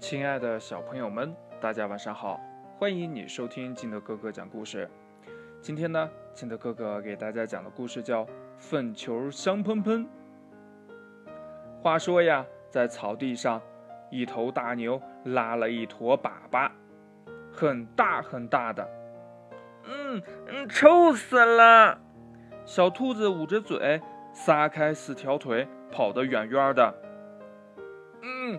亲爱的小朋友们，大家晚上好！欢迎你收听金德哥哥讲故事。今天呢，金德哥哥给大家讲的故事叫《粪球香喷喷》。话说呀，在草地上，一头大牛拉了一坨粑粑，很大很大的。嗯嗯，臭死了！小兔子捂着嘴，撒开四条腿，跑得远远的。嗯。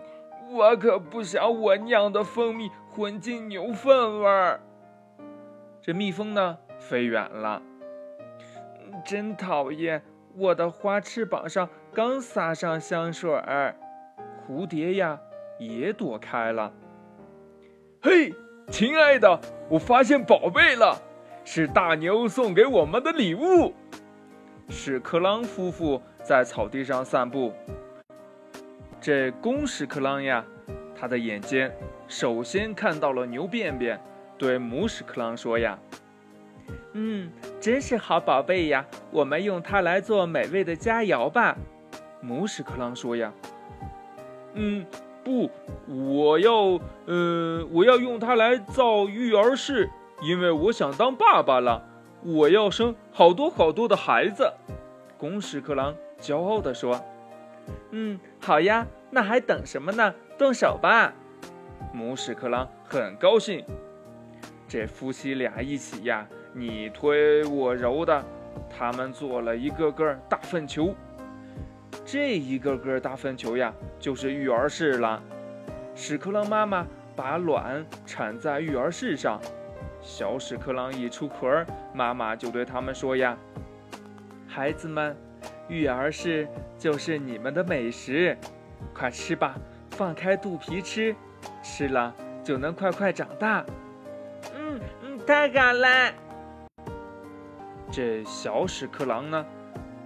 我可不想我酿的蜂蜜混进牛粪味儿。这蜜蜂呢，飞远了。真讨厌！我的花翅膀上刚撒上香水儿，蝴蝶呀也躲开了。嘿，亲爱的，我发现宝贝了，是大牛送给我们的礼物。屎壳郎夫妇在草地上散步。这公屎壳郎呀，他的眼睛，首先看到了牛便便，对母屎壳郎说呀：“嗯，真是好宝贝呀，我们用它来做美味的佳肴吧。”母屎壳郎说呀：“嗯，不，我要，呃，我要用它来造育儿室，因为我想当爸爸了，我要生好多好多的孩子。”公屎壳郎骄傲地说。嗯，好呀，那还等什么呢？动手吧！母屎壳郎很高兴。这夫妻俩一起呀，你推我揉的，他们做了一个个大粪球。这一个个大粪球呀，就是育儿室了。屎壳郎妈妈把卵产在育儿室上，小屎壳郎一出壳，妈妈就对他们说呀：“孩子们。”育儿室就是你们的美食，快吃吧，放开肚皮吃，吃了就能快快长大。嗯嗯，太好了！这小屎壳郎呢，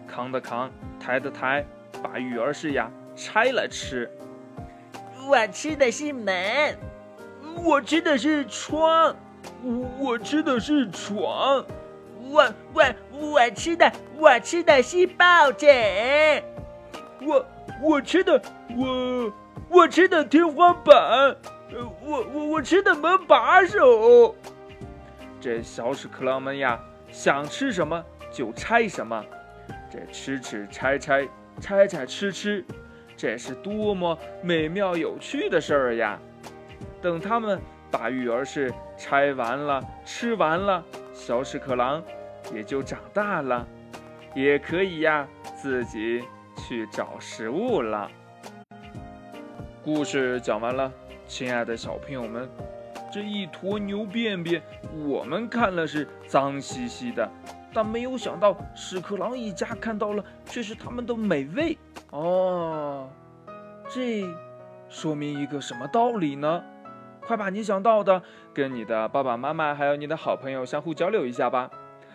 扛的扛，抬的抬，把育儿室呀拆了吃。我吃的是门，我吃的是窗，我吃的是床。我我我吃的我吃的是抱枕，我我吃的我我吃的天花板，我我我吃的门把手。这小屎壳郎们呀，想吃什么就拆什么，这吃吃拆拆拆拆吃吃，这是多么美妙有趣的事儿呀！等他们把育儿室拆完了，吃完了。小屎壳郎也就长大了，也可以呀，自己去找食物了。故事讲完了，亲爱的小朋友们，这一坨牛便便，我们看了是脏兮兮的，但没有想到屎壳郎一家看到了却是他们的美味哦。这说明一个什么道理呢？快把你想到的跟你的爸爸妈妈还有你的好朋友相互交流一下吧。